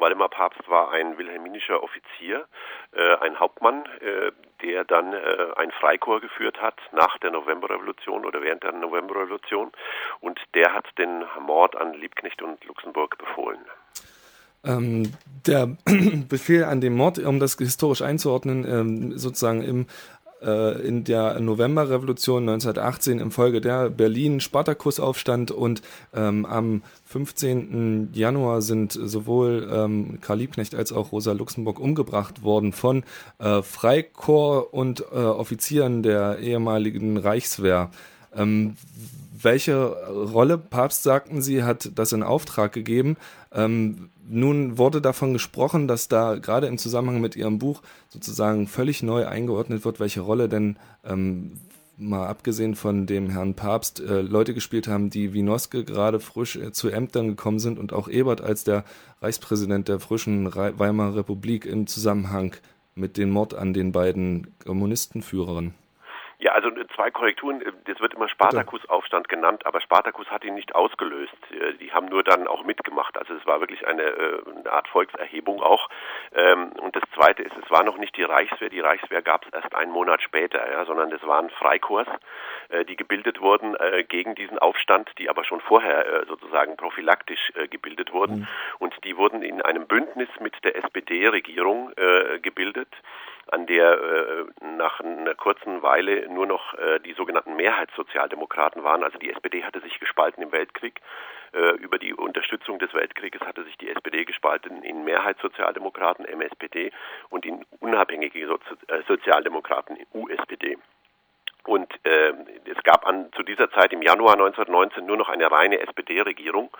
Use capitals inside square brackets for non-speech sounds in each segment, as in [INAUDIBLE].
Waldemar Papst war ein wilhelminischer Offizier, äh, ein Hauptmann, äh, der dann äh, ein Freikorps geführt hat nach der Novemberrevolution oder während der Novemberrevolution und der hat den Mord an Liebknecht und Luxemburg befohlen. Ähm, der [CLEARS THROAT] Befehl an den Mord, um das historisch einzuordnen, ähm, sozusagen im äh, in der Novemberrevolution 1918 infolge der Berlin-Spartakusaufstand und ähm, am 15. Januar sind sowohl ähm, Karl Liebknecht als auch Rosa Luxemburg umgebracht worden von äh, Freikorps und äh, Offizieren der ehemaligen Reichswehr. Ähm, welche Rolle, Papst sagten Sie, hat das in Auftrag gegeben? Ähm, nun wurde davon gesprochen, dass da gerade im Zusammenhang mit Ihrem Buch sozusagen völlig neu eingeordnet wird, welche Rolle denn ähm, mal abgesehen von dem Herrn Papst, äh, Leute gespielt haben, die wie Noske gerade frisch äh, zu Ämtern gekommen sind und auch Ebert als der Reichspräsident der frischen Re Weimarer Republik im Zusammenhang mit dem Mord an den beiden Kommunistenführern. Ja, also äh, zwei Korrekturen. Äh, das wird immer Spartakusaufstand genannt, aber Spartakus hat ihn nicht ausgelöst. Äh, die haben nur dann auch mitgemacht. Also es war wirklich eine, eine Art Volkserhebung auch. Ähm, und das Zweite ist, es war noch nicht die Reichswehr. Die Reichswehr gab es erst einen Monat später, ja, sondern es waren Freikorps, die gebildet wurden gegen diesen Aufstand, die aber schon vorher sozusagen prophylaktisch gebildet wurden. Mhm. Und die wurden in einem Bündnis mit der SPD-Regierung gebildet an der äh, nach einer kurzen Weile nur noch äh, die sogenannten Mehrheitssozialdemokraten waren. Also die SPD hatte sich gespalten im Weltkrieg. Äh, über die Unterstützung des Weltkrieges hatte sich die SPD gespalten in Mehrheitssozialdemokraten, MSPD, und in unabhängige Sozi äh, Sozialdemokraten, USPD. Und äh, es gab an, zu dieser Zeit im Januar 1919 nur noch eine reine SPD-Regierung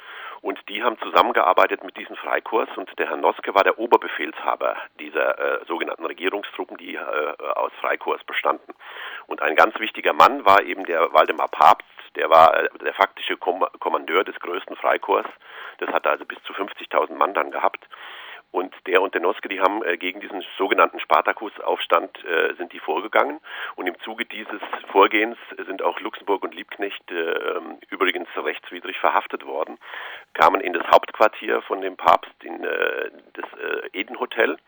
und die haben zusammengearbeitet mit diesen Freikorps und der Herr Noske war der Oberbefehlshaber dieser äh, sogenannten Regierungstruppen, die äh, aus Freikorps bestanden. Und ein ganz wichtiger Mann war eben der Waldemar Papst, der war äh, der faktische Kom Kommandeur des größten Freikorps. Das hatte also bis zu 50.000 Mann dann gehabt. Und der und der Noske, die haben äh, gegen diesen sogenannten Spartakusaufstand äh, sind die vorgegangen. Und im Zuge dieses Vorgehens sind auch Luxemburg und Liebknecht äh, ähm, übrigens rechtswidrig verhaftet worden, kamen in das Hauptquartier von dem Papst in äh, das äh, Eden Hotel.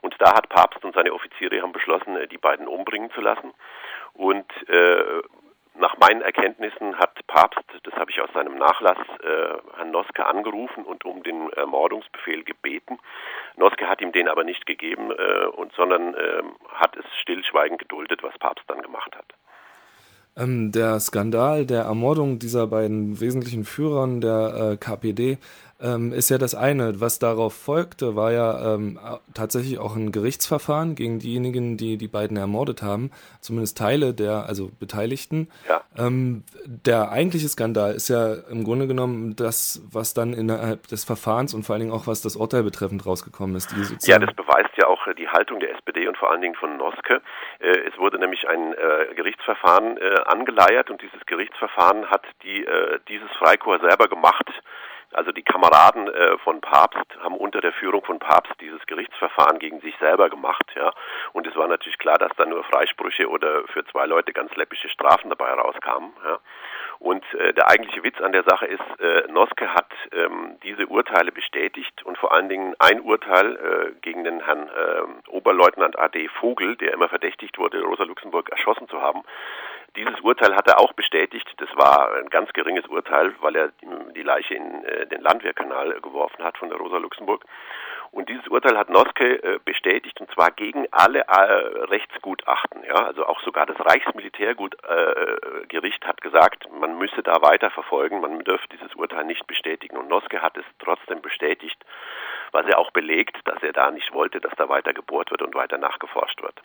Und da hat Papst und seine Offiziere haben beschlossen, äh, die beiden umbringen zu lassen. Und äh, nach meinen Erkenntnissen hat Papst, das habe ich aus seinem Nachlass, äh, Herrn Noske angerufen und um den Ermordungsbefehl gebeten. Noske hat ihm den aber nicht gegeben, äh, und, sondern äh, hat es stillschweigend geduldet, was Papst dann gemacht hat. Ähm, der Skandal der Ermordung dieser beiden wesentlichen Führern der äh, KPD ähm, ist ja das eine. Was darauf folgte, war ja ähm, tatsächlich auch ein Gerichtsverfahren gegen diejenigen, die die beiden ermordet haben, zumindest Teile der, also Beteiligten. Ja. Ähm, der eigentliche Skandal ist ja im Grunde genommen das, was dann innerhalb des Verfahrens und vor allen Dingen auch was das Urteil betreffend rausgekommen ist. ja, das beweist ja auch die Haltung der SPD und vor allen Dingen von Noske. Äh, es wurde nämlich ein äh, Gerichtsverfahren äh, angeleiert und dieses Gerichtsverfahren hat die, äh, dieses Freikorps selber gemacht also die Kameraden äh, von Papst haben unter der Führung von Papst dieses Gerichtsverfahren gegen sich selber gemacht, ja. Und es war natürlich klar, dass da nur Freisprüche oder für zwei Leute ganz läppische Strafen dabei rauskamen, ja. Und äh, der eigentliche Witz an der Sache ist, äh, Noske hat ähm, diese Urteile bestätigt und vor allen Dingen ein Urteil äh, gegen den Herrn äh, Oberleutnant AD Vogel, der immer verdächtigt wurde, Rosa Luxemburg erschossen zu haben, dieses Urteil hat er auch bestätigt. Das war ein ganz geringes Urteil, weil er die Leiche in äh, den Landwehrkanal geworfen hat von der Rosa Luxemburg. Und dieses Urteil hat Noske äh, bestätigt und zwar gegen alle äh, Rechtsgutachten. Ja, also auch sogar das Reichsmilitärgericht hat gesagt, man müsse da weiter verfolgen, man dürfe dieses Urteil nicht bestätigen. Und Noske hat es trotzdem bestätigt, was er auch belegt, dass er da nicht wollte, dass da weiter gebohrt wird und weiter nachgeforscht wird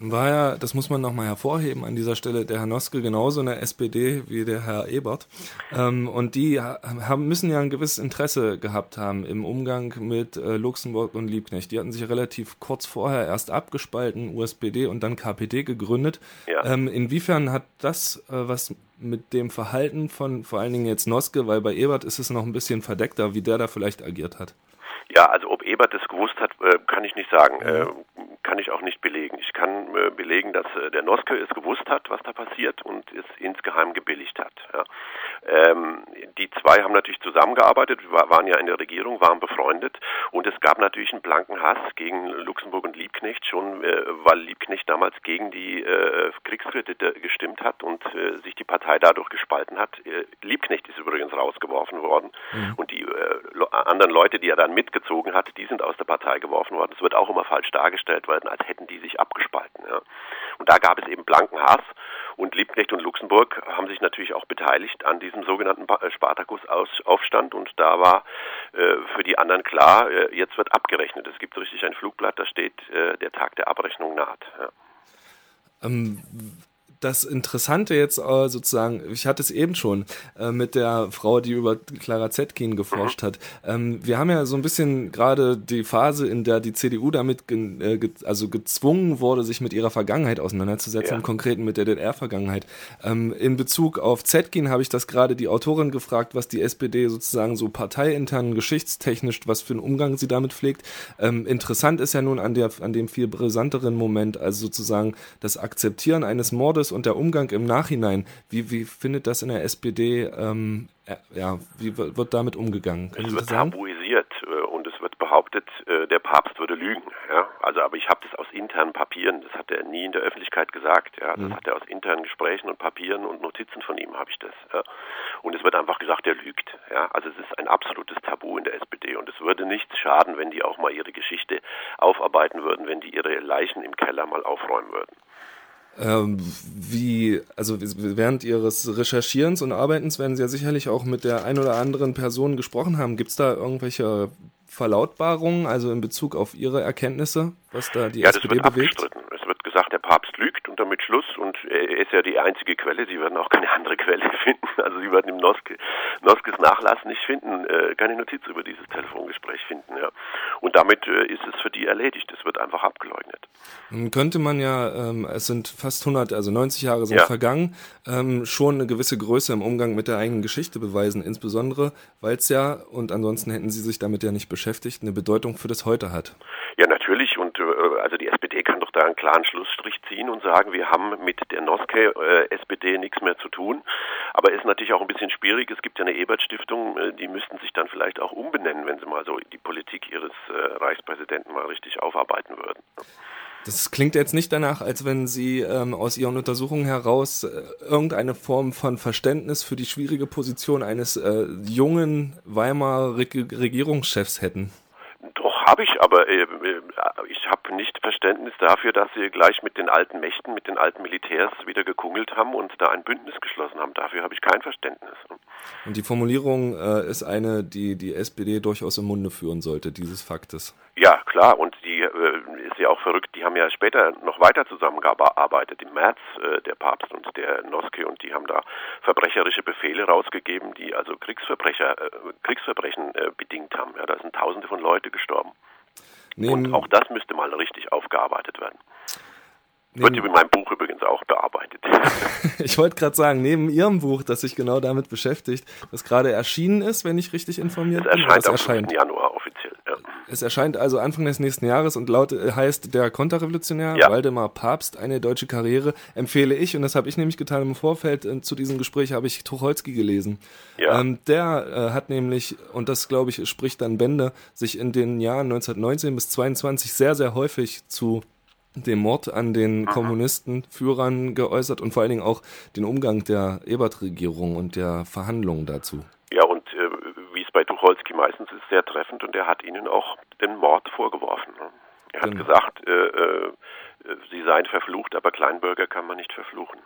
war ja, das muss man nochmal hervorheben an dieser Stelle, der Herr Noske genauso in der SPD wie der Herr Ebert. Ähm, und die haben, müssen ja ein gewisses Interesse gehabt haben im Umgang mit äh, Luxemburg und Liebknecht. Die hatten sich relativ kurz vorher erst abgespalten, USPD und dann KPD gegründet. Ja. Ähm, inwiefern hat das äh, was mit dem Verhalten von vor allen Dingen jetzt Noske, weil bei Ebert ist es noch ein bisschen verdeckter, wie der da vielleicht agiert hat? Ja, also ob Ebert das gewusst hat, äh, kann ich nicht sagen. Mhm. kann ich auch nicht belegen. Ich kann äh, belegen, dass der Noske es gewusst hat, was da passiert und es insgeheim gebilligt hat. Ja. Ähm, die zwei haben natürlich zusammengearbeitet, waren ja in der Regierung, waren befreundet und es gab natürlich einen blanken Hass gegen Luxemburg und Liebknecht, schon äh, weil Liebknecht damals gegen die äh, Kriegskredite gestimmt hat und äh, sich die Partei dadurch gespalten hat. Äh, Liebknecht ist übrigens rausgeworfen worden mhm. und die äh, anderen Leute, die er dann mitgezogen hat, die sind aus der Partei geworfen worden. Es wird auch immer falsch dargestellt werden, als hätten die sich abgespalten. Ja. Und da gab es eben blanken Hass und Liebknecht und Luxemburg haben sich natürlich auch beteiligt an diesem sogenannten äh, Spartakus-Aufstand und da war äh, für die anderen klar, äh, jetzt wird abgerechnet. Es gibt richtig ein Flugblatt, da steht, der Tag der Abrechnung naht. Ja. Ähm, das Interessante jetzt äh, sozusagen, ich hatte es eben schon äh, mit der Frau, die über Clara Zetkin geforscht mhm. hat. Ähm, wir haben ja so ein bisschen gerade die Phase, in der die CDU damit ge äh, ge also gezwungen wurde, sich mit ihrer Vergangenheit auseinanderzusetzen, ja. im Konkreten mit der DDR-Vergangenheit. Ähm, in Bezug auf Zetkin habe ich das gerade die Autorin gefragt, was die SPD sozusagen so parteiintern, geschichtstechnisch, was für einen Umgang sie damit pflegt. Ähm, interessant ist ja nun an, der, an dem viel brisanteren Moment, also sozusagen das Akzeptieren eines Mordes Prozess und der Umgang im Nachhinein, wie, wie findet das in der SPD, ähm, ja, wie wird damit umgegangen? Können es wird tabuisiert äh, und es wird behauptet, äh, der Papst würde lügen. Ja? Also, aber ich habe das aus internen Papieren, das hat er nie in der Öffentlichkeit gesagt. Ja? Das mhm. hat er aus internen Gesprächen und Papieren und Notizen von ihm habe ich das. Ja? Und es wird einfach gesagt, er lügt. Ja? Also es ist ein absolutes Tabu in der SPD und es würde nichts schaden, wenn die auch mal ihre Geschichte aufarbeiten würden, wenn die ihre Leichen im Keller mal aufräumen würden. Ähm, wie, also während Ihres Recherchierens und Arbeitens werden Sie ja sicherlich auch mit der ein oder anderen Person gesprochen haben. Gibt es da irgendwelche Verlautbarungen, also in Bezug auf Ihre Erkenntnisse, was da die ja, SPD das wird bewegt? Abgestritten gesagt, der Papst lügt damit Schluss und er ist ja die einzige Quelle. Sie werden auch keine andere Quelle [LAUGHS] finden. Also Sie werden im Noske, Noskes Nachlass nicht finden, äh, keine Notiz über dieses Telefongespräch finden. Ja. Und damit äh, ist es für die erledigt. Es wird einfach abgeleugnet. Nun könnte man ja, ähm, es sind fast 100, also 90 Jahre sind ja. vergangen, ähm, schon eine gewisse Größe im Umgang mit der eigenen Geschichte beweisen, insbesondere weil es ja, und ansonsten hätten Sie sich damit ja nicht beschäftigt, eine Bedeutung für das Heute hat. Ja, natürlich. Und äh, also die Da einen klaren Schlussstrich ziehen und sagen, wir haben mit der Noske äh, SPD nichts mehr zu tun. Aber ist natürlich auch ein bisschen schwierig. Es gibt ja eine Ebert-Stiftung, äh, die müssten sich dann vielleicht auch umbenennen, wenn sie mal so die Politik ihres äh, Reichspräsidenten mal richtig aufarbeiten würden. Das klingt jetzt nicht danach, als wenn Sie ähm, aus Ihren Untersuchungen heraus äh, irgendeine Form von Verständnis für die schwierige Position eines äh, jungen Weimarer Regierungschefs hätten habe ich, aber äh, äh ich habe nicht Verständnis dafür, dass sie gleich mit den alten Mächten, mit den alten Militärs wieder gekungelt haben und da ein Bündnis geschlossen haben. Dafür habe ich kein Verständnis. Und die Formulierung äh, ist eine, die die SPD durchaus im Munde führen sollte, dieses Faktes. Ja, klar. Und die äh, ist ja auch verrückt. Die haben ja später noch weiter zusammengearbeitet. Im März äh, der Papst und der Noske und die haben da verbrecherische Befehle rausgegeben, die also Kriegsverbrecher, äh, Kriegsverbrechen bedingt haben. Ja, da sind Tausende von Leute gestorben. Neben und auch das müsste mal richtig aufgearbeitet werden. Wird in meinem Buch übrigens auch bearbeitet. [LAUGHS] [LAUGHS] ich wollte gerade sagen, neben Ihrem Buch, das sich genau damit beschäftigt, das gerade erschienen ist, wenn ich richtig informiert es bin. Erscheint am erscheint. Januar offiziell. Ja. Es erscheint also Anfang des nächsten Jahres und laut äh, heißt der Konterrevolutionär ja. Waldemar Papst eine deutsche Karriere empfehle ich und das habe ich nämlich getan im Vorfeld äh, zu diesem Gespräch habe ich Tucholsky gelesen. Ja. Ähm, der äh, hat nämlich und das glaube ich spricht dann Bände sich in den Jahren 1919 bis 22 sehr sehr häufig zu dem Mord an den Kommunistenführern geäußert und vor allen Dingen auch den Umgang der Ebert-Regierung und der Verhandlungen dazu. Ja, und äh, wie es bei Tucholsky meistens ist, sehr treffend und er hat ihnen auch den Mord vorgeworfen. Ne? Er hat genau. gesagt, äh, äh, sie seien verflucht, aber Kleinbürger kann man nicht verfluchen.